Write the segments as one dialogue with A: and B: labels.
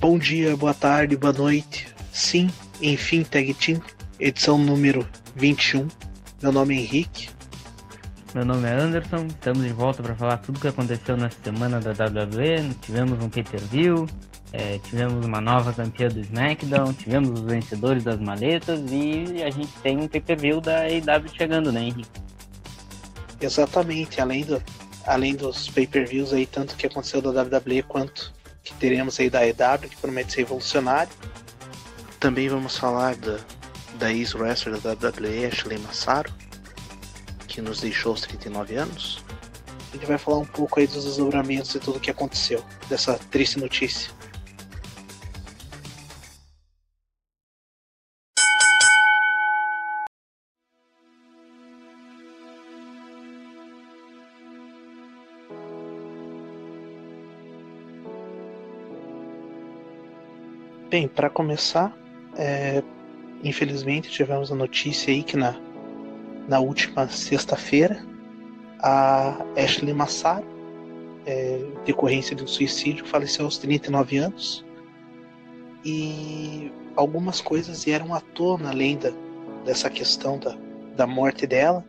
A: Bom dia, boa tarde, boa noite. Sim, enfim, Tag Team, edição número 21. Meu nome é Henrique.
B: Meu nome é Anderson, estamos de volta para falar tudo o que aconteceu nessa semana da WWE. Tivemos um pay-per-view, é, tivemos uma nova campeã do SmackDown, tivemos os vencedores das maletas e a gente tem um pay-per-view da AEW chegando, né, Henrique?
A: Exatamente, além, do, além dos pay-per-views aí, tanto que aconteceu da WWE quanto que teremos aí da AEW, que promete ser revolucionário. Também vamos falar da, da ex-wrestler da WWE, Ashley Massaro, que nos deixou aos 39 anos. A gente vai falar um pouco aí dos desdobramentos e tudo o que aconteceu, dessa triste notícia. Bem, para começar, é, infelizmente tivemos a notícia aí que na, na última sexta-feira a Ashley Massaro, é, decorrência de um suicídio, faleceu aos 39 anos. E algumas coisas vieram à tona além da, dessa questão da, da morte dela,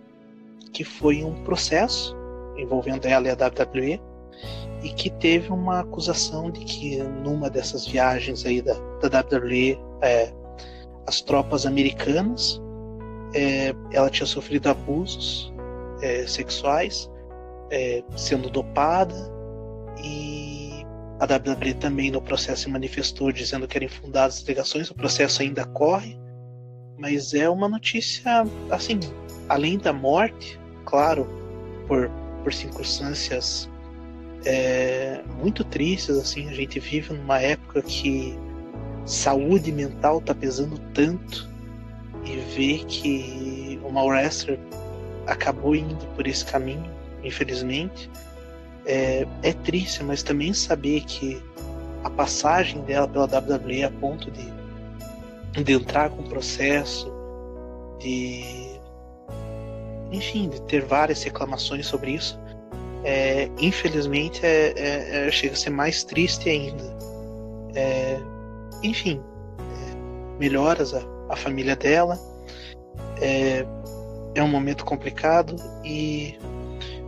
A: que foi um processo envolvendo ela e a WWE, e que teve uma acusação de que numa dessas viagens aí da, da WWE, é, as tropas americanas, é, ela tinha sofrido abusos é, sexuais, é, sendo dopada, e a WWE também no processo se manifestou dizendo que eram infundadas as alegações, o processo ainda corre, mas é uma notícia, assim, além da morte, claro, por, por circunstâncias é, muito tristes. Assim, a gente vive numa época que saúde mental está pesando tanto e ver que uma wrestler acabou indo por esse caminho, infelizmente, é, é triste, mas também saber que a passagem dela pela WWE a ponto de, de entrar com o processo, de enfim, de ter várias reclamações sobre isso, é, infelizmente é, é, chega a ser mais triste ainda. É, enfim, é, melhoras a, a, família dela. É, é um momento complicado e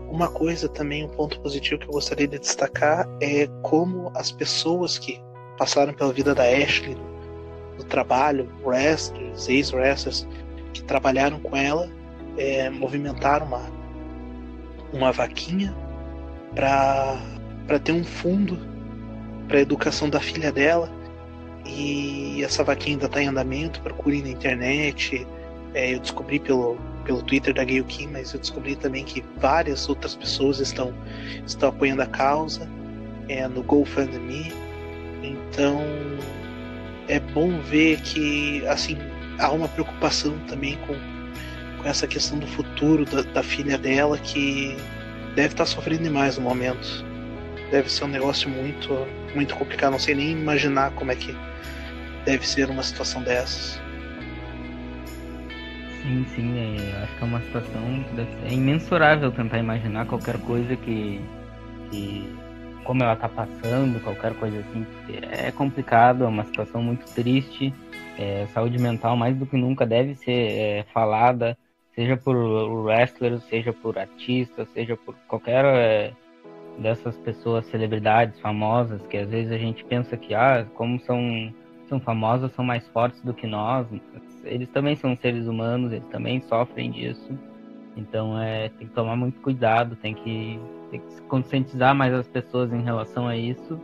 A: uma coisa também, um ponto positivo que eu gostaria de destacar é como as pessoas que passaram pela vida da Ashley, no trabalho, wrestlers, ex-wrestlers, que trabalharam com ela, é, movimentaram uma, uma vaquinha para ter um fundo para a educação da filha dela. E essa vaquinha ainda está em andamento, procurem na internet. É, eu descobri pelo, pelo Twitter da Gayle Kim, mas eu descobri também que várias outras pessoas estão, estão apoiando a causa é, no GoFundMe. Então é bom ver que assim há uma preocupação também com, com essa questão do futuro da, da filha dela que deve estar tá sofrendo demais no momento. Deve ser um negócio muito, muito complicado. Não sei nem imaginar como é que deve ser uma situação dessas.
B: Sim, sim, é, acho que é uma situação que deve ser é imensurável tentar imaginar qualquer coisa que, que como ela está passando, qualquer coisa assim, é complicado, é uma situação muito triste. É, saúde mental mais do que nunca deve ser é, falada, seja por wrestlers, seja por artistas, seja por qualquer é, dessas pessoas, celebridades famosas, que às vezes a gente pensa que, ah, como são, são famosas, são mais fortes do que nós. Eles também são seres humanos, eles também sofrem disso. Então é, tem que tomar muito cuidado, tem que, tem que conscientizar mais as pessoas em relação a isso.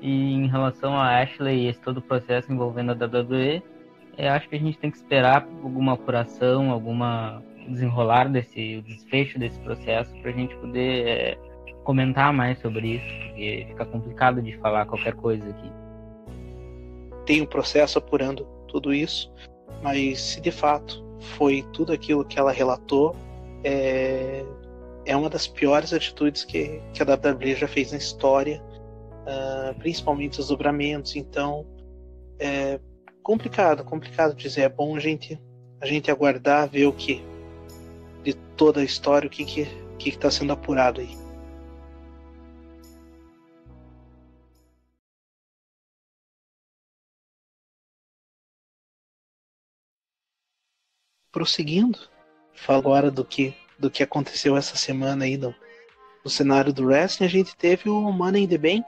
B: E em relação a Ashley e esse todo o processo envolvendo a WWE, eu acho que a gente tem que esperar alguma apuração, alguma desenrolar desse desfecho desse processo para a gente poder é, comentar mais sobre isso, porque fica complicado de falar qualquer coisa aqui.
A: Tem um processo apurando tudo isso, mas se de fato foi tudo aquilo que ela relatou, é, é uma das piores atitudes que, que a WWE já fez na história, uh, principalmente os dobramentos. Então, é, complicado, complicado dizer. É bom a gente, a gente aguardar, ver o que de toda a história, o que que que está sendo apurado aí. Prosseguindo, falo agora do que do que aconteceu essa semana aí no, no cenário do wrestling, a gente teve o Money in the Bank,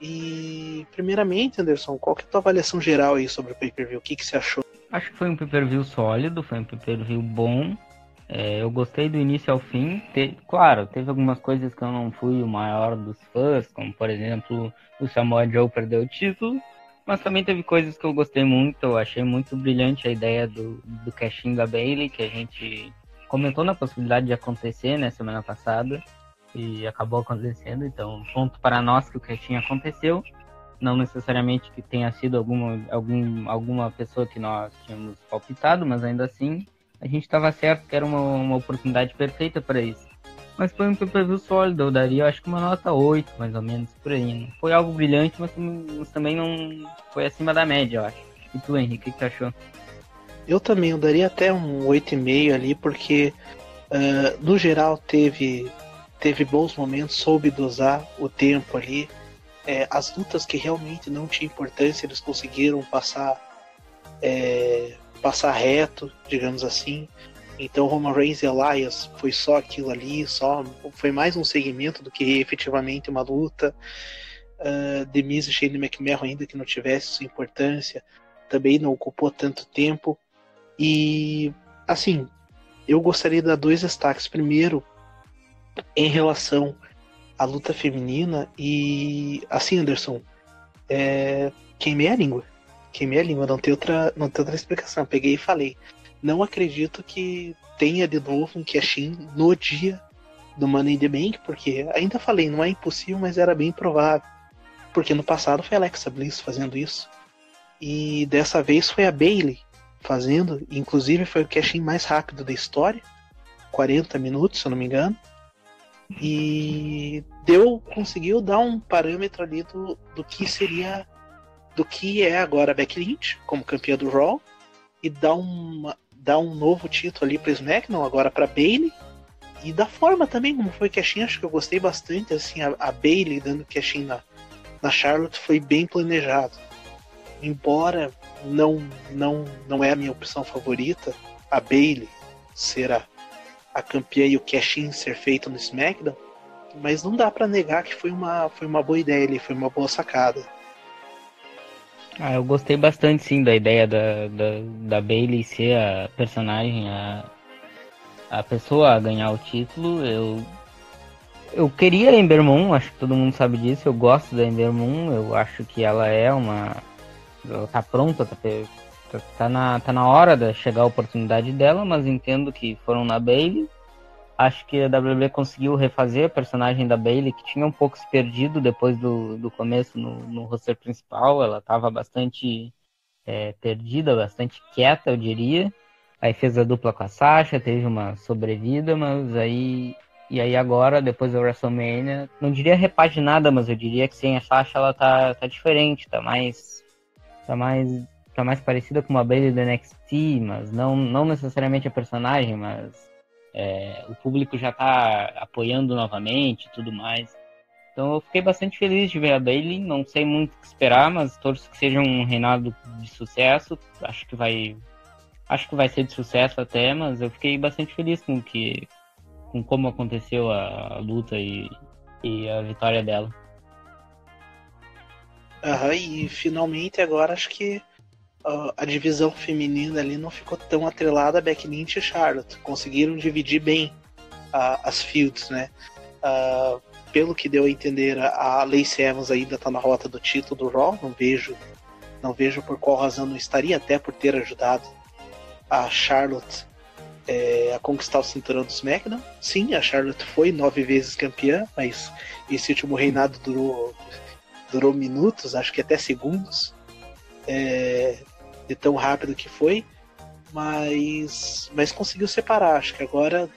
A: e, primeiramente, Anderson, qual que é a tua avaliação geral aí sobre o pay-per-view? O que, que você achou?
B: Acho que foi um pay-per-view sólido, foi um pay-per-view bom. É, eu gostei do início ao fim. Te, claro, teve algumas coisas que eu não fui o maior dos fãs, como por exemplo o Samoa Joe perdeu o título. Mas também teve coisas que eu gostei muito. Eu achei muito brilhante a ideia do, do casting da Bailey, que a gente comentou na possibilidade de acontecer né, semana passada. E acabou acontecendo. Então, ponto para nós que o casting aconteceu. Não necessariamente que tenha sido alguma, algum, alguma pessoa que nós tínhamos palpitado, mas ainda assim a gente estava certo que era uma, uma oportunidade perfeita para isso. Mas foi um pay-per-view sólido, eu daria acho que uma nota 8, mais ou menos, por aí. Não foi algo brilhante, mas, mas também não foi acima da média, eu acho. E tu, Henrique, o que tu achou?
A: Eu também, eu daria até um 8,5 ali, porque uh, no geral teve, teve bons momentos, soube dosar o tempo ali. É, as lutas que realmente não tinham importância, eles conseguiram passar é, passar reto, digamos assim. Então Roman Reigns e Elias foi só aquilo ali, só foi mais um segmento do que efetivamente uma luta. Uh, The Miz e Shane McMahon, ainda que não tivesse sua importância, também não ocupou tanto tempo. E assim, eu gostaria de dar dois destaques. Primeiro, em relação à luta feminina e assim, Anderson, é, queimei a língua queimei a língua, não tem outra, não tem outra explicação. Peguei e falei. Não acredito que tenha de novo um cash no dia do Money in the Bank, porque ainda falei, não é impossível, mas era bem provável. Porque no passado foi a Alexa Bliss fazendo isso. E dessa vez foi a Bailey fazendo, inclusive foi o cash mais rápido da história, 40 minutos, se eu não me engano. E deu, conseguiu dar um parâmetro ali do, do que seria do que é agora a Becky Lynch como campeã do Raw e dá, uma, dá um novo título ali para SmackDown, agora para Bailey. E da forma também como foi cashin, acho que eu gostei bastante assim a, a Bailey dando cashin na, na Charlotte foi bem planejado. Embora não não não é a minha opção favorita, a Bailey ser a, campeã e o cashin ser feito no SmackDown, mas não dá para negar que foi uma foi uma boa ideia ali, foi uma boa sacada.
B: Ah, eu gostei bastante sim da ideia da, da, da Bailey ser a personagem, a, a pessoa a ganhar o título. Eu, eu queria a Ember Moon, acho que todo mundo sabe disso. Eu gosto da Ember Moon, eu acho que ela é uma. Ela tá pronta, tá, tá, na, tá na hora de chegar a oportunidade dela, mas entendo que foram na Bailey. Acho que a WWE conseguiu refazer a personagem da Bailey, que tinha um pouco se perdido depois do, do começo no, no roster principal. Ela estava bastante é, perdida, bastante quieta, eu diria. Aí fez a dupla com a Sasha, teve uma sobrevida, mas aí. E aí agora, depois da WrestleMania, não diria repaginada, mas eu diria que sem a Sasha ela tá, tá diferente, tá mais. tá mais. Tá mais parecida com uma Bailey do NXT, mas não, não necessariamente a personagem, mas é, o público já está apoiando novamente e tudo mais. Então eu fiquei bastante feliz de ver a Bailey. Não sei muito o que esperar, mas torço que seja um reinado de sucesso. Acho que vai, acho que vai ser de sucesso até, mas eu fiquei bastante feliz com que, com como aconteceu a, a luta e, e a vitória dela.
A: Aham, e finalmente agora acho que a divisão feminina ali não ficou tão atrelada a Lynch e Charlotte. Conseguiram dividir bem uh, as fields, né? Uh, pelo que deu a entender, a Lacey Evans ainda está na rota do título do Raw. Não vejo, não vejo por qual razão não estaria, até por ter ajudado a Charlotte é, a conquistar o cinturão do SmackDown. Sim, a Charlotte foi nove vezes campeã, mas esse último reinado durou, durou minutos, acho que até segundos. É, de tão rápido que foi, mas, mas conseguiu separar. Acho que agora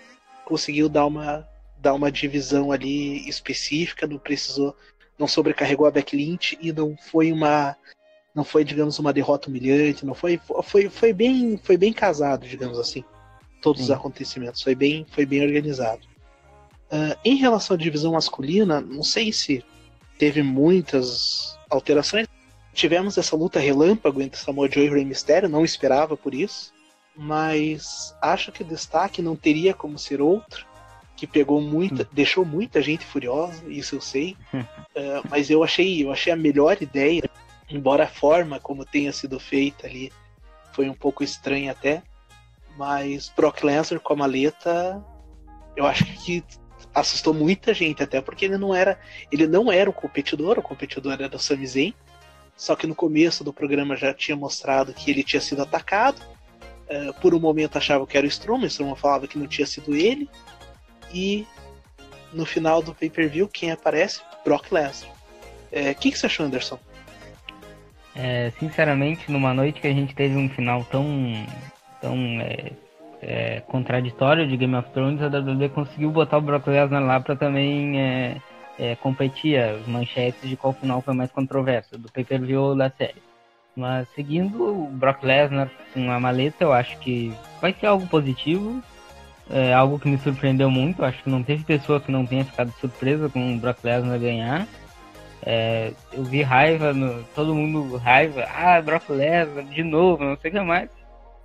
A: conseguiu dar uma, dar uma divisão ali específica, não precisou, não sobrecarregou a backlint e não foi uma, não foi digamos uma derrota humilhante, não foi, foi, foi bem, foi bem casado, digamos assim, todos Sim. os acontecimentos, foi bem, foi bem organizado. Uh, em relação à divisão masculina, não sei se teve muitas alterações, Tivemos essa luta relâmpago entre Samoa Joe e Rey Mysterio, não esperava por isso. mas acho que o destaque não teria como ser outro, que pegou muita, deixou muita gente furiosa, isso eu sei. uh, mas eu achei, eu achei a melhor ideia, embora a forma como tenha sido feita ali foi um pouco estranha até. Mas Brock Lesnar com a maleta, eu acho que assustou muita gente, até porque ele não era, ele não era o competidor, o competidor era o Sami Zayn. Só que no começo do programa já tinha mostrado que ele tinha sido atacado. Uh, por um momento achava que era o Strowman, Strowman falava que não tinha sido ele. E no final do pay-per-view, quem aparece? Brock Lesnar. O é, que, que você achou, Anderson?
B: É, sinceramente, numa noite que a gente teve um final tão, tão é, é, contraditório de Game of Thrones, a WWE conseguiu botar o Brock Lesnar lá para também é, competir as manchetes de qual final foi mais controverso, do pay-per-view ou da série. Mas seguindo o Brock Lesnar com a maleta, eu acho que vai ser algo positivo. É algo que me surpreendeu muito. Acho que não teve pessoa que não tenha ficado surpresa com o Brock Lesnar ganhar. É, eu vi raiva, no, todo mundo raiva. Ah, Brock Lesnar de novo, não sei o que mais.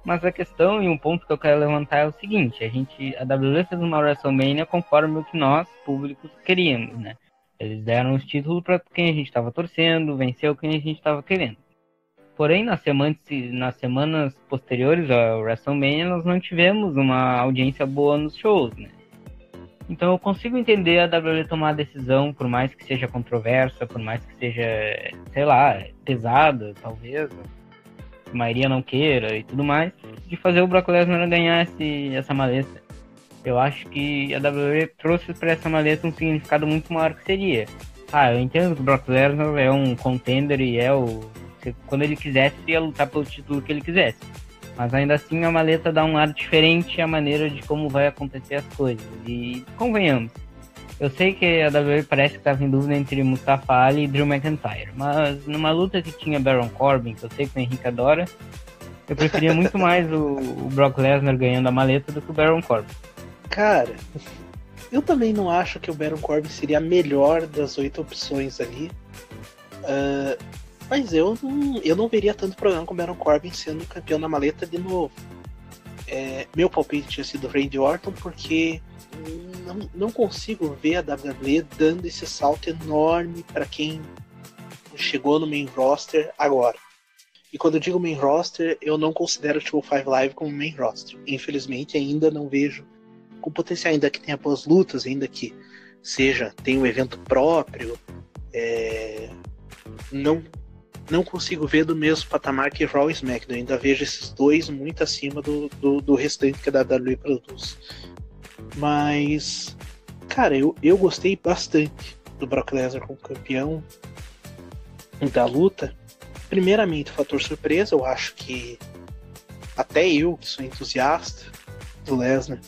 B: Mas a questão e um ponto que eu quero levantar é o seguinte: a gente, a WWE fez uma WrestleMania conforme o que nós, públicos, queríamos, né? Eles deram os títulos para quem a gente estava torcendo, venceu quem a gente estava querendo. Porém, nas semanas, nas semanas posteriores ao WrestleMania, nós não tivemos uma audiência boa nos shows, né? Então eu consigo entender a WWE tomar a decisão, por mais que seja controversa, por mais que seja, sei lá, pesada, talvez, a maioria não queira e tudo mais, de fazer o Brock Lesnar ganhar esse, essa maleta. Eu acho que a WWE trouxe para essa maleta um significado muito maior que seria. Ah, eu entendo que o Brock Lesnar é um contender e é o quando ele quisesse, ia lutar pelo título que ele quisesse. Mas ainda assim a maleta dá um ar diferente à maneira de como vai acontecer as coisas. E convenhamos, eu sei que a WWE parece que estava em dúvida entre Mustafa Ali e Drew McIntyre, mas numa luta que tinha Baron Corbin, que eu sei que o Henrique adora, eu preferia muito mais o, o Brock Lesnar ganhando a maleta do que o Baron Corbin.
A: Cara, eu também não acho que o Baron Corbin seria a melhor das oito opções ali. Uh, mas eu não, eu não veria tanto problema com o Baron Corbin sendo campeão da maleta de novo. É, meu palpite tinha sido Randy Orton, porque não, não consigo ver a WWE dando esse salto enorme para quem chegou no main roster agora. E quando eu digo main roster, eu não considero o 5 Live como main roster. Infelizmente, ainda não vejo com potencial, ainda que tenha boas lutas, ainda que seja, tenha um evento próprio. É, não não consigo ver do mesmo patamar que Raw e SmackDown. Ainda vejo esses dois muito acima do, do, do restante que a WWE produz. Mas, cara, eu, eu gostei bastante do Brock Lesnar como campeão da luta. Primeiramente, o fator surpresa, eu acho que até eu, que sou entusiasta do Lesnar,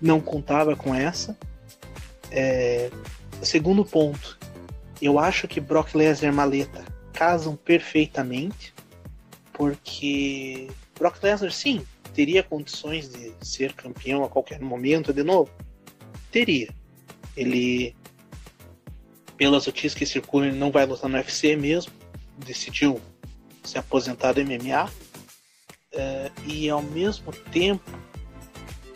A: não contava com essa. É, segundo ponto, eu acho que Brock Lesnar maleta casam perfeitamente, porque Brock Lesnar, sim, teria condições de ser campeão a qualquer momento de novo? Teria. Ele, pelas notícias que circulam, ele não vai lutar no UFC mesmo, decidiu se aposentar do MMA. É, e ao mesmo tempo,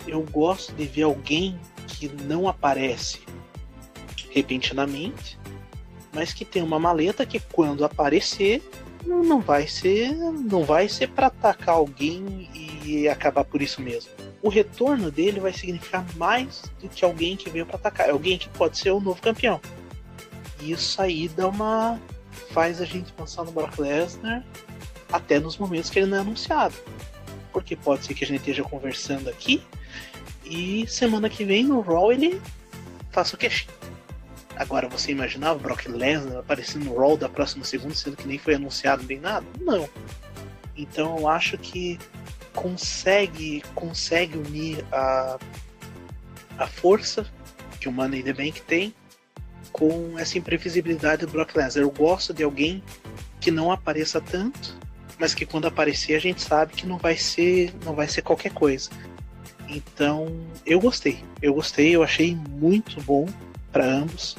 A: eu gosto de ver alguém que não aparece repentinamente, mas que tem uma maleta que quando aparecer não vai ser não vai ser para atacar alguém e acabar por isso mesmo. O retorno dele vai significar mais do que alguém que veio para atacar, é alguém que pode ser o novo campeão. E isso aí dá uma faz a gente pensar no Brock Lesnar até nos momentos que ele não é anunciado. Porque pode ser que a gente esteja conversando aqui e semana que vem no Raw ele faça o queixinho. Agora, você imaginava o Brock Lesnar aparecendo no Raw da próxima segunda, sendo que nem foi anunciado nem nada? Não. Então eu acho que consegue consegue unir a, a força que o Money in the Bank tem com essa imprevisibilidade do Brock Lesnar. Eu gosto de alguém que não apareça tanto, mas que quando aparecer a gente sabe que não vai ser não vai ser qualquer coisa. Então, eu gostei. Eu gostei, eu achei muito bom para ambos.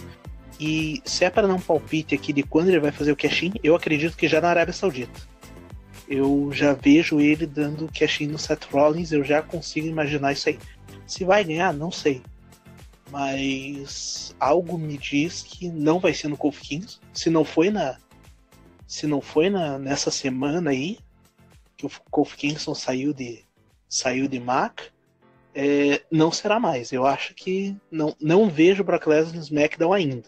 A: E se é para um palpite aqui de quando ele vai fazer o cash eu acredito que já na Arábia Saudita. eu já vejo ele dando cash no Seth Rollins, eu já consigo imaginar isso aí. Se vai ganhar, não sei. Mas algo me diz que não vai ser no Kofi Kingston. Se não foi na. Se não foi na, nessa semana aí, que o Kofi Kingston saiu de. saiu de Mac, é, não será mais. Eu acho que não, não vejo o Brock Lesnar no SmackDown ainda.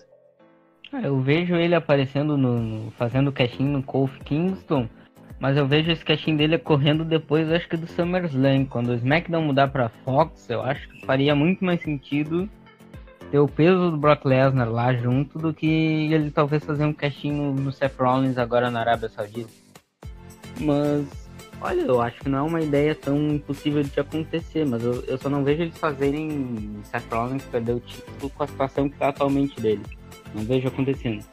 B: Ah, eu vejo ele aparecendo no. fazendo casting no Kofi Kingston mas eu vejo esse casting dele correndo depois, acho que do SummerSlam. Quando o SmackDown mudar pra Fox, eu acho que faria muito mais sentido ter o peso do Brock Lesnar lá junto do que ele talvez fazer um casting no, no Seth Rollins agora na Arábia Saudita. Mas, olha, eu acho que não é uma ideia tão impossível de acontecer, mas eu, eu só não vejo eles fazerem Seth Rollins perder o título com a situação que está atualmente dele. Não vejo acontecendo.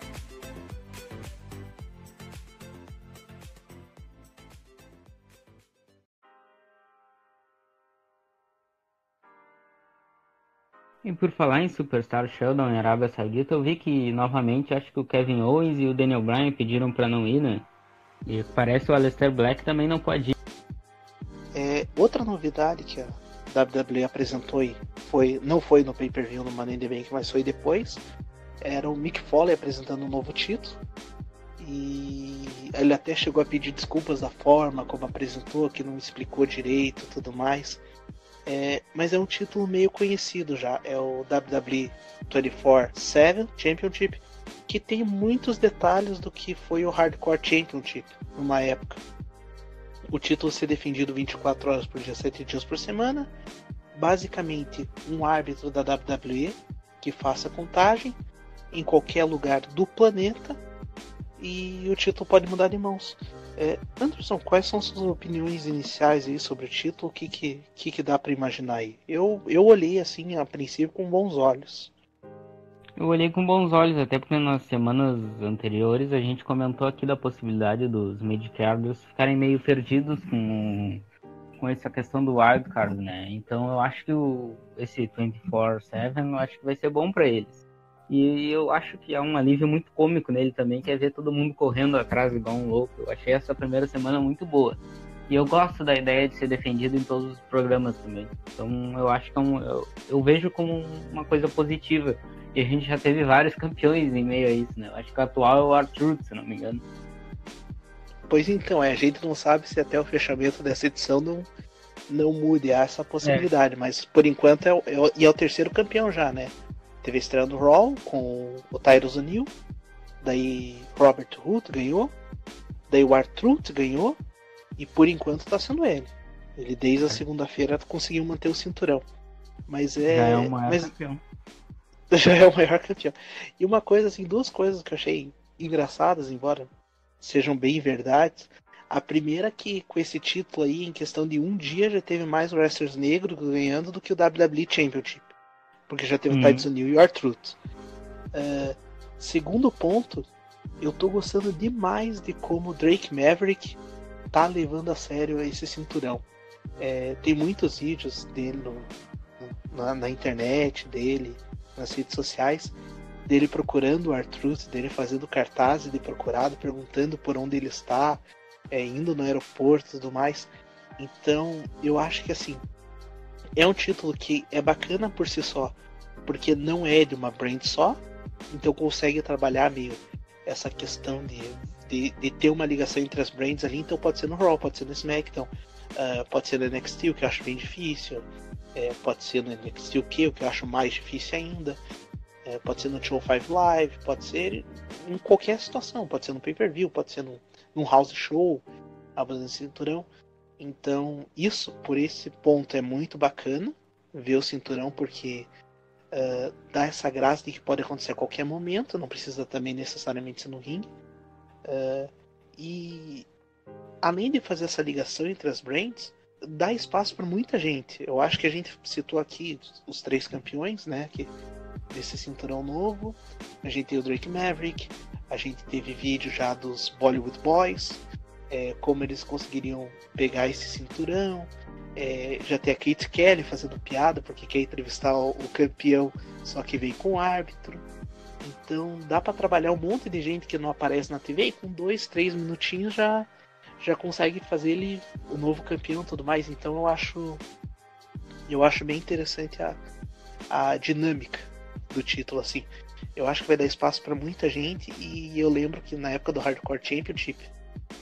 B: E por falar em Superstar Showdown em Arábia Saudita, eu vi que novamente acho que o Kevin Owens e o Daniel Bryan pediram para não ir, né? E parece o Aleister Black também não pode ir.
A: É, outra novidade que a WWE apresentou aí foi, não foi no pay-per-view no Money in the Bank, mas foi depois, era o Mick Foley apresentando um novo título. E ele até chegou a pedir desculpas da forma como apresentou, que não explicou direito e tudo mais. É, mas é um título meio conhecido já. É o WWE 24-7 Championship, que tem muitos detalhes do que foi o Hardcore Championship numa época. O título ser defendido 24 horas por dia, 7 dias por semana. Basicamente, um árbitro da WWE que faça contagem em qualquer lugar do planeta e o título pode mudar de mãos. É, Anderson, quais são suas opiniões iniciais aí sobre o título? O que, que, que, que dá para imaginar aí? Eu, eu olhei assim a princípio com bons olhos.
B: Eu olhei com bons olhos, até porque nas semanas anteriores a gente comentou aqui da possibilidade dos midcarders ficarem meio perdidos com, com essa questão do wildcard, né? Então eu acho que o, esse 24-7 eu acho que vai ser bom para eles. E eu acho que há um alívio muito cômico nele também, que é ver todo mundo correndo atrás igual um louco. Eu achei essa primeira semana muito boa. E eu gosto da ideia de ser defendido em todos os programas também. Então eu acho que é um, eu, eu, vejo como uma coisa positiva. E a gente já teve vários campeões em meio a isso, né? Eu acho que o atual é o Arthur, se não me engano.
A: Pois então, é, a gente não sabe se até o fechamento dessa edição não, não mude essa possibilidade, é. mas por enquanto é, é, e é o terceiro campeão já, né? Teve a estreia do Raw com o Tyrus O'Neill. Daí Robert Root ganhou. Daí o Artruth ganhou. E por enquanto tá sendo ele. Ele desde a é. segunda-feira conseguiu manter o cinturão. Mas é.
B: Já é o maior mas... campeão.
A: Já é o maior campeão. E uma coisa, assim, duas coisas que eu achei engraçadas, embora sejam bem verdades. A primeira que com esse título aí, em questão de um dia, já teve mais wrestlers negros ganhando do que o WWE Championship porque já teve o Tides New e o R-Truth. Uh, segundo ponto, eu tô gostando demais de como Drake Maverick tá levando a sério esse cinturão. É, tem muitos vídeos dele no, na, na, internet, dele, nas redes sociais, dele procurando o R-Truth, dele fazendo cartazes de procurado, perguntando por onde ele está, é, indo no aeroporto e tudo mais. Então, eu acho que assim, é um título que é bacana por si só, porque não é de uma brand só, então consegue trabalhar meio essa questão de, de, de ter uma ligação entre as brands ali, então pode ser no Raw, pode ser no SmackDown, uh, pode ser no NXT, o que eu acho bem difícil, é, pode ser no NXT UK, o que eu acho mais difícil ainda, é, pode ser no Show 5 Live, pode ser em qualquer situação, pode ser no pay-per-view, pode ser no, num house show, a de cinturão. Então, isso, por esse ponto, é muito bacana ver o cinturão, porque uh, dá essa graça de que pode acontecer a qualquer momento, não precisa também necessariamente ser no ringue. Uh, e além de fazer essa ligação entre as brands, dá espaço para muita gente. Eu acho que a gente citou aqui os três campeões, né? Que, desse cinturão novo. A gente tem o Drake Maverick, a gente teve vídeo já dos Bollywood Boys, é, como eles conseguiriam pegar esse cinturão. É, já tem a Kate Kelly fazendo piada porque quer entrevistar o, o campeão, só que vem com o árbitro. Então dá para trabalhar um monte de gente que não aparece na TV e com dois, três minutinhos já, já consegue fazer ele o novo campeão tudo mais. Então eu acho eu acho bem interessante a, a dinâmica do título assim. Eu acho que vai dar espaço para muita gente e eu lembro que na época do Hardcore Championship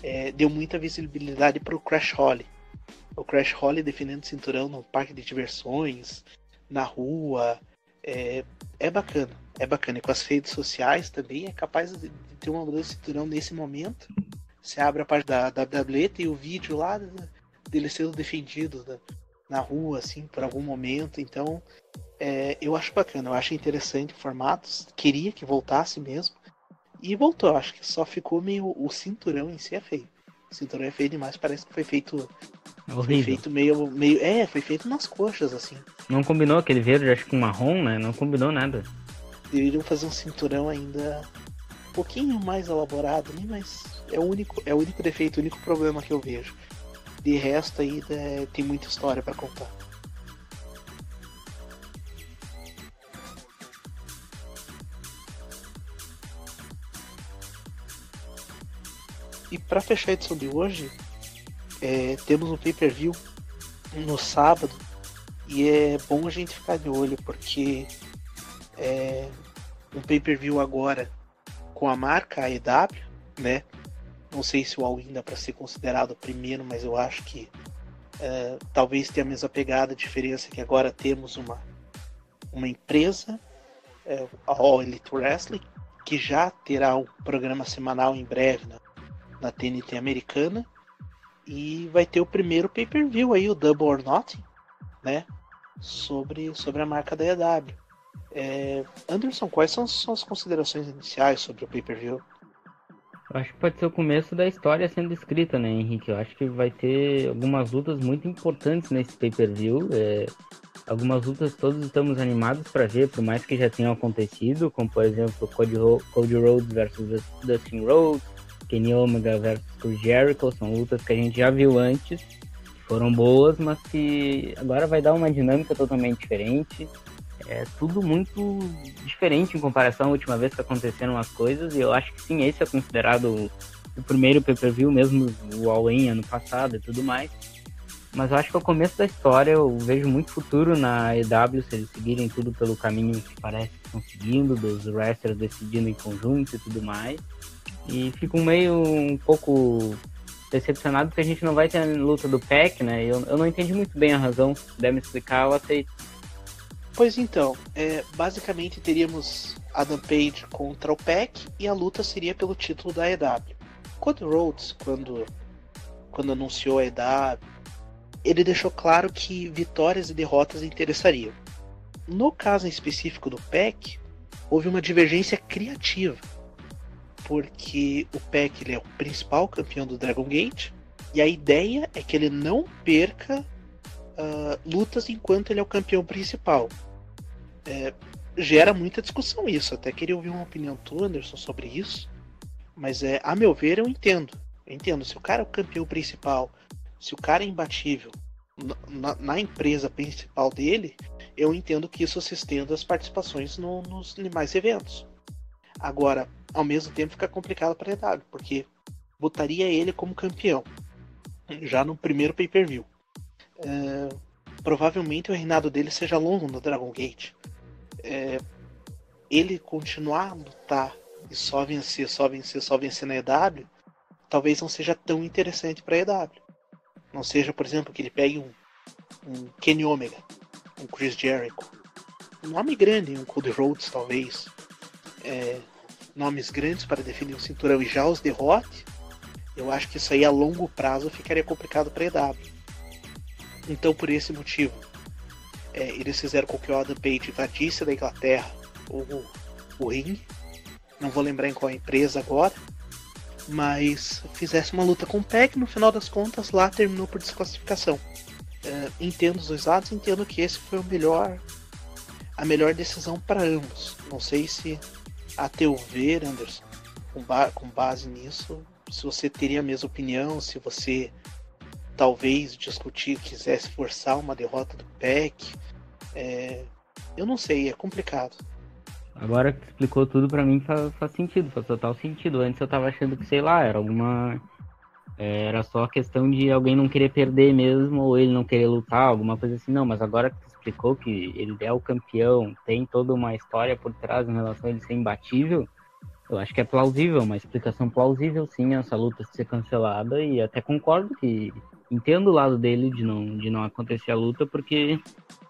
A: é, deu muita visibilidade para o Crash Holly. O Crash Holly defendendo o cinturão no parque de diversões, na rua, é, é bacana, é bacana. E com as redes sociais também é capaz de, de ter uma mudança de cinturão nesse momento. Você abre a página da WWE e o vídeo lá dele sendo defendido na, na rua, assim, por algum momento. Então, é, eu acho bacana, eu acho interessante o formato. Queria que voltasse mesmo. E voltou, acho que só ficou meio. O cinturão em si é feio. O cinturão é feio demais, parece que foi feito. Horrível. Foi feito meio, meio. É, foi feito nas coxas, assim.
B: Não combinou aquele verde, acho que com marrom, né? Não combinou nada.
A: Deveriam fazer um cinturão ainda um pouquinho mais elaborado, né? Mas é o único, é o único defeito, o único problema que eu vejo. De resto aí é, tem muita história para contar. E para fechar a edição de hoje, é, temos um pay-per-view no sábado e é bom a gente ficar de olho porque é um pay-per-view agora com a marca AEW, né? Não sei se o All-In para ser considerado o primeiro, mas eu acho que é, talvez tenha a mesma pegada, a diferença é que agora temos uma, uma empresa, é, a All Elite Wrestling, que já terá um programa semanal em breve né? Na TNT americana. E vai ter o primeiro pay-per-view aí, o Double or Nothing, né? Sobre, sobre a marca da EW. É, Anderson, quais são, as considerações iniciais sobre o pay-per-view?
B: Eu acho que pode ser o começo da história sendo escrita, né, Henrique? Eu acho que vai ter algumas lutas muito importantes nesse pay-per-view. É, algumas lutas todos estamos animados para ver, por mais que já tenham acontecido, como por exemplo Cody, Ro Cody Rhodes versus Dustin Rhodes, Kenny Omega versus Jericho, são lutas que a gente já viu antes, foram boas, mas que agora vai dar uma dinâmica totalmente diferente. É tudo muito diferente em comparação à última vez que aconteceram as coisas, e eu acho que sim, esse é considerado o primeiro pay-per-view, mesmo o All-In ano passado e tudo mais. Mas eu acho que é o começo da história, eu vejo muito futuro na EW se eles seguirem tudo pelo caminho que parece que estão seguindo, dos wrestlers decidindo em conjunto e tudo mais. E fico meio um pouco decepcionado porque a gente não vai ter a luta do PEC, né? Eu, eu não entendi muito bem a razão. Se puder me explicar, eu aceito.
A: Pois então, é, basicamente teríamos Adam Page contra o PEC e a luta seria pelo título da EW. Cody Rhodes, quando, quando anunciou a EW, ele deixou claro que vitórias e derrotas interessariam. No caso em específico do PEC, houve uma divergência criativa porque o Peck ele é o principal campeão do Dragon Gate e a ideia é que ele não perca uh, lutas enquanto ele é o campeão principal. É, gera muita discussão isso. Até queria ouvir uma opinião tua, Anderson, sobre isso. Mas é, a meu ver, eu entendo. Eu entendo. Se o cara é o campeão principal, se o cara é imbatível na, na empresa principal dele, eu entendo que isso se estenda às participações no, nos demais eventos. Agora, ao mesmo tempo fica complicado para EW, porque botaria ele como campeão já no primeiro pay-per-view. É, provavelmente o reinado dele seja longo no Dragon Gate. É, ele continuar a lutar e só vencer, só vencer, só vencer na EW, talvez não seja tão interessante para EW. Não seja, por exemplo, que ele pegue um, um Kenny Omega, um Chris Jericho, um nome grande, um Cody Rhodes talvez. É, nomes grandes para definir o cinturão e já os derrote, eu acho que isso aí a longo prazo ficaria complicado para a EW. Então, por esse motivo, é, eles fizeram com que o Adam Page invadisse da Inglaterra o, o ringue. Não vou lembrar em qual empresa agora. Mas fizesse uma luta com o Peck, no final das contas, lá terminou por desclassificação. É, entendo os dois lados, entendo que esse foi o melhor, a melhor decisão para ambos. Não sei se a teu ver, Anderson, com, ba com base nisso, se você teria a mesma opinião, se você talvez discutir, quisesse forçar uma derrota do PEC. É... eu não sei, é complicado.
B: Agora que explicou tudo para mim faz, faz, sentido, faz total sentido. Antes eu tava achando que, sei lá, era alguma É, era só questão de alguém não querer perder mesmo, ou ele não querer lutar, alguma coisa assim. Não, mas agora que explicou que ele é o campeão, tem toda uma história por trás em relação a ele ser imbatível, eu acho que é plausível, uma explicação plausível sim essa luta ser cancelada e até concordo que entendo o lado dele de não, de não acontecer a luta, porque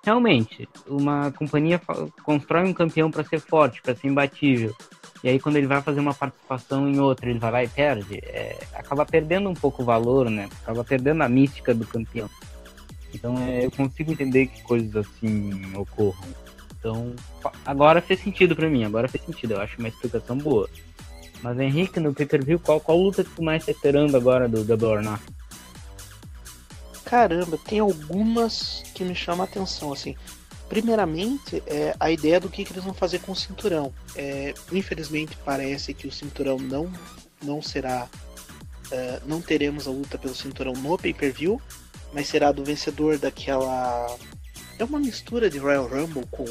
B: realmente uma companhia constrói um campeão para ser forte, para ser imbatível. E aí quando ele vai fazer uma participação em outra, ele vai lá e perde, é, acaba perdendo um pouco o valor, né? Acaba perdendo a mística do campeão. Então é, eu consigo entender que coisas assim ocorram. Então, agora fez sentido para mim, agora fez sentido, eu acho uma explicação boa. Mas Henrique, no pay-per-view, qual, qual luta que tu mais tá esperando agora do Double or Nothing?
A: Caramba, tem algumas que me chamam a atenção, assim. Primeiramente, é a ideia do que, que eles vão fazer com o cinturão. É, infelizmente, parece que o cinturão não, não será. É, não teremos a luta pelo cinturão no pay-per-view, mas será do vencedor daquela. É uma mistura de Royal Rumble com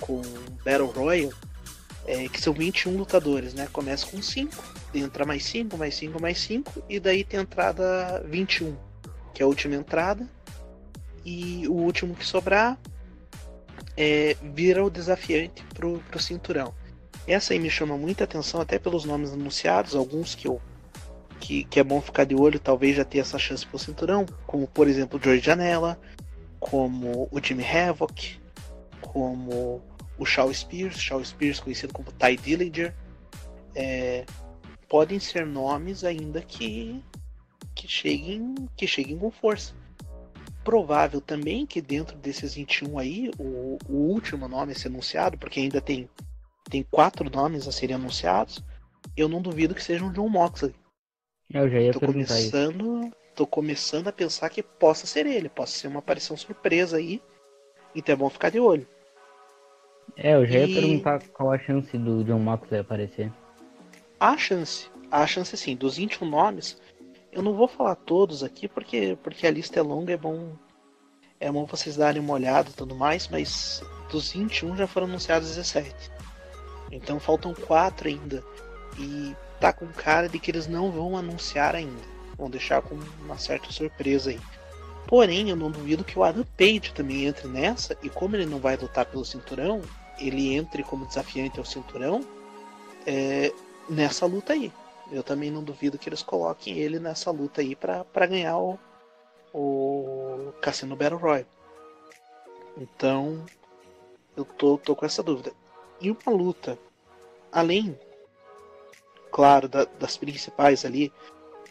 A: com Battle Royale, é, que são 21 lutadores, né? Começa com 5, entra mais 5, mais 5, mais 5, e daí tem a entrada 21, que é a última entrada. E o último que sobrar é, vira o desafiante pro, pro cinturão. Essa aí me chama muita atenção, até pelos nomes anunciados, alguns que eu que, que é bom ficar de olho, talvez já ter essa chance pro cinturão, como por exemplo o George Janela, como o Jimmy Havoc, como o Shaw Spears, Shaw Spears conhecido como Ty Dillinger, é, podem ser nomes ainda que, que, cheguem, que cheguem com força. Provável também que dentro desses 21 aí, o, o último nome a ser anunciado, porque ainda tem, tem quatro nomes a serem anunciados, eu não duvido que seja um John Moxley.
B: Eu já ia
A: tô começando, isso. tô começando a pensar que possa ser ele, possa ser uma aparição surpresa aí. Então é bom ficar de olho.
B: É, eu já ia e... perguntar qual a chance do John Moxley aparecer.
A: A chance, a chance sim, dos 21 nomes, eu não vou falar todos aqui porque, porque a lista é longa, é bom é bom vocês darem uma olhada e tudo mais, mas dos 21 já foram anunciados 17. Então faltam 4 ainda. E tá com cara de que eles não vão anunciar ainda. Vão deixar com uma certa surpresa aí. Porém, eu não duvido que o Adam Page também entre nessa, e como ele não vai lutar pelo cinturão, ele entre como desafiante ao cinturão é, nessa luta aí. Eu também não duvido que eles coloquem ele nessa luta aí para ganhar o, o Cassino Battle Royale. Então, eu tô, tô com essa dúvida. E uma luta, além, claro, da, das principais ali,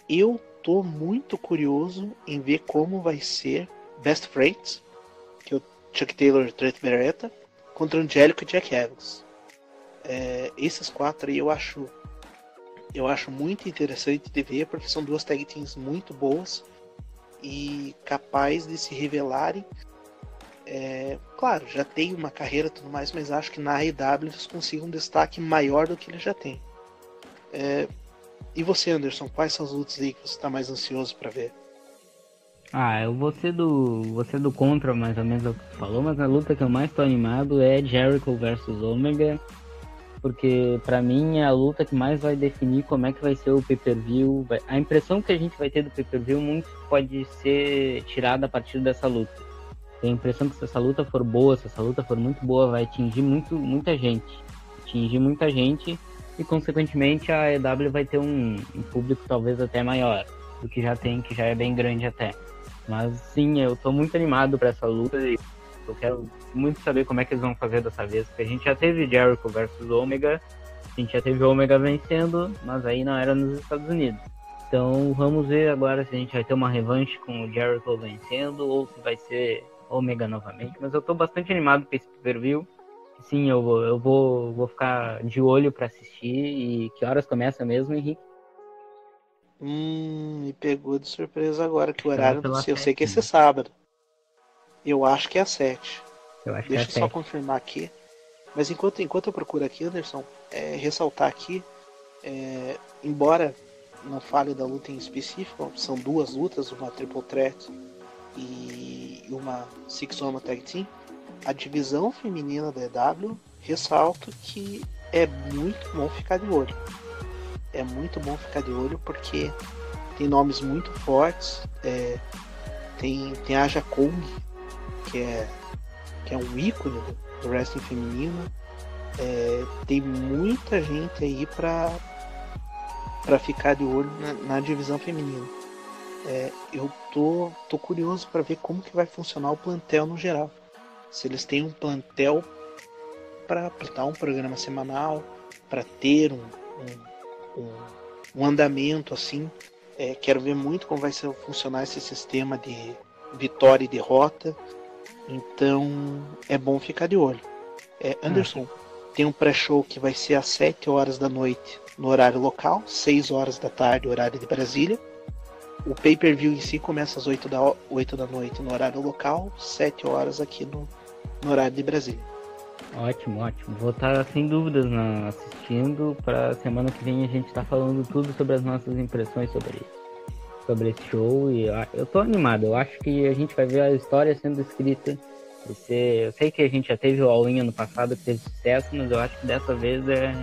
A: eu tô muito curioso em ver como vai ser Best Friends, que é o Chuck Taylor e Trent Beretta, contra Angélico e Jack Evans. É, esses quatro aí eu acho eu acho muito interessante de ver porque são duas tag teams muito boas e capazes de se revelarem. É, claro, já tem uma carreira e tudo mais, mas acho que na AEW eles conseguem um destaque maior do que ele já tem. É, e você, Anderson, quais são as lutas aí que você está mais ansioso para ver?
B: Ah, eu vou ser do. Ser do contra mais ou menos o que falou, mas a luta que eu mais tô animado é Jericho versus Omega. Porque para mim é a luta que mais vai definir como é que vai ser o pay-per-view. A impressão que a gente vai ter do pay-per-view muito pode ser tirada a partir dessa luta. Tenho a impressão que se essa luta for boa, se essa luta for muito boa, vai atingir muito, muita gente. Atingir muita gente e consequentemente a EW vai ter um, um público talvez até maior do que já tem, que já é bem grande até. Mas sim, eu tô muito animado para essa luta e eu quero muito saber como é que eles vão fazer dessa vez. Porque a gente já teve Jericho versus Omega, a gente já teve Omega vencendo, mas aí não era nos Estados Unidos. Então vamos ver agora se a gente vai ter uma revanche com o Jericho vencendo ou se vai ser Omega novamente. Mas eu tô bastante animado com esse pay-per-view. Sim, eu vou, eu vou, vou ficar de olho para assistir. E que horas começa mesmo, Henrique?
A: Hum, me pegou de surpresa agora que o horário não sei. Eu sei que é esse sábado. Eu acho que é às 7.
B: Eu acho
A: Deixa
B: que
A: é
B: eu só
A: confirmar aqui. Mas enquanto, enquanto eu procuro aqui, Anderson, é, ressaltar aqui, é, embora não fale da luta em específico, são duas lutas, uma Triple Threat e uma Six Soma Tag Team, a divisão feminina da EW, ressalto que é muito bom ficar de olho é muito bom ficar de olho porque tem nomes muito fortes. É, tem, tem a Aja Kong, que é, que é um ícone do, wrestling feminino. É, tem muita gente aí para para ficar de olho na, na divisão feminina. É, eu tô, tô curioso para ver como que vai funcionar o plantel no geral. Se eles têm um plantel para aplicar um programa semanal, para ter um, um, um, um, andamento assim. É, quero ver muito como vai ser, funcionar esse sistema de vitória e derrota. Então é bom ficar de olho. É, Anderson, tem um pré-show que vai ser às 7 horas da noite no horário local, 6 horas da tarde, horário de Brasília. O pay-per-view em si começa às 8 da, 8 da noite no horário local, 7 horas aqui no, no horário de Brasília.
B: Ótimo, ótimo. Vou estar sem dúvidas na, assistindo. Para semana que vem a gente está falando tudo sobre as nossas impressões sobre, sobre esse show. E eu tô animado. Eu acho que a gente vai ver a história sendo escrita. Eu sei que a gente já teve o All-In ano passado que teve sucesso, mas eu acho que dessa vez é,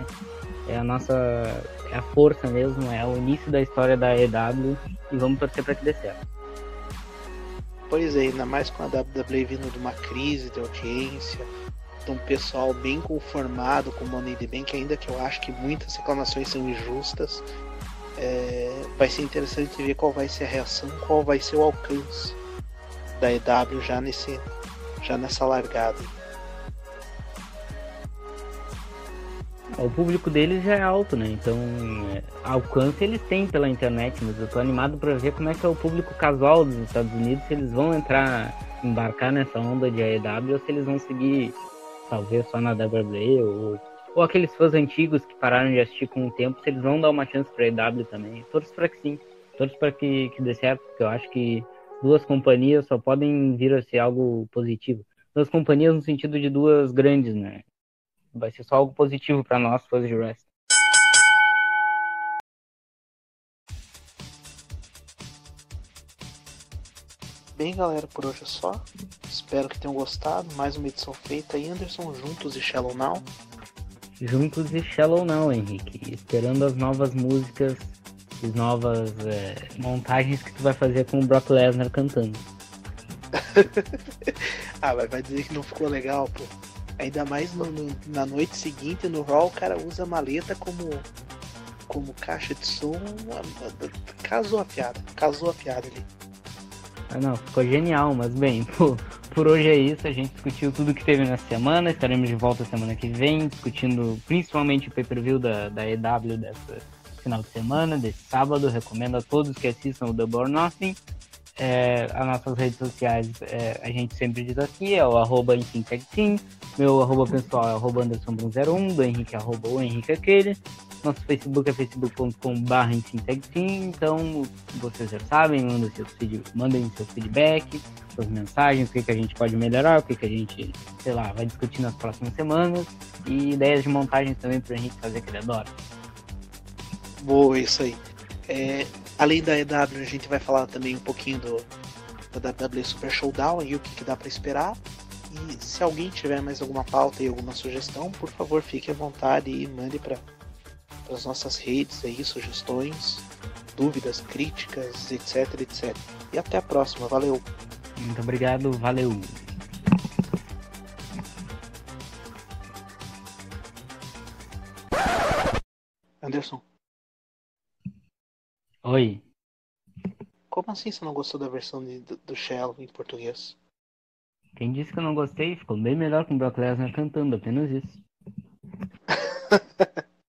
B: é a nossa é a força mesmo, é o início da história da EW e vamos torcer para que dê certo.
A: Pois é, ainda mais com a WWE vindo de uma crise de audiência, de um pessoal bem conformado com o Money the Bank, ainda que eu acho que muitas reclamações são injustas. É, vai ser interessante ver qual vai ser a reação, qual vai ser o alcance da EW já, nesse, já nessa largada.
B: O público deles já é alto, né? Então, é, alcance eles têm pela internet, mas eu tô animado para ver como é que é o público casual dos Estados Unidos, se eles vão entrar, embarcar nessa onda de AEW ou se eles vão seguir, talvez só na WWE ou, ou aqueles fãs antigos que pararam de assistir com o tempo, se eles vão dar uma chance pra AEW também. Torço para que sim, torço para que, que dê certo, porque eu acho que duas companhias só podem vir a ser algo positivo. Duas companhias no sentido de duas grandes, né? Vai ser só algo positivo para nós, fãs de wrestling.
A: Bem, galera, por hoje é só. Espero que tenham gostado. Mais uma edição feita aí, Anderson, juntos e Shallow Now.
B: Juntos e Shallow Now, Henrique. Esperando as novas músicas, as novas é, montagens que tu vai fazer com o Brock Lesnar cantando.
A: ah, mas vai dizer que não ficou legal, pô. Ainda mais no, no, na noite seguinte no Raw, o cara usa a maleta como, como caixa de som. Casou a piada. Casou a piada ali.
B: Ah, não, ficou genial, mas bem, por, por hoje é isso. A gente discutiu tudo que teve nessa semana. Estaremos de volta semana que vem, discutindo principalmente o pay-per-view da, da EW dessa final de semana, desse sábado. Recomendo a todos que assistam o Double or Nothing. É, as nossas redes sociais, é, a gente sempre diz aqui, é o arroba Team, meu arroba pessoal é arroba Anderson01, do Henrique arroba o Henrique aquele, nosso Facebook é facebook.com.br então vocês já sabem, mandem feed, mandem seu feedback, suas mensagens, o que, que a gente pode melhorar, o que, que a gente, sei lá, vai discutir nas próximas semanas, e ideias de montagem também para Henrique fazer que ele adora.
A: Boa, isso aí. É, Além da EW, a gente vai falar também um pouquinho do, da WWE Super Showdown e o que, que dá para esperar. E se alguém tiver mais alguma pauta e alguma sugestão, por favor, fique à vontade e mande para as nossas redes aí, sugestões, dúvidas, críticas, etc, etc. E até a próxima, valeu!
B: Muito obrigado, valeu!
A: Anderson.
B: Oi.
A: Como assim você não gostou da versão de, do, do Shell em português?
B: Quem disse que eu não gostei ficou bem melhor com o Brock Lesnar cantando, apenas isso.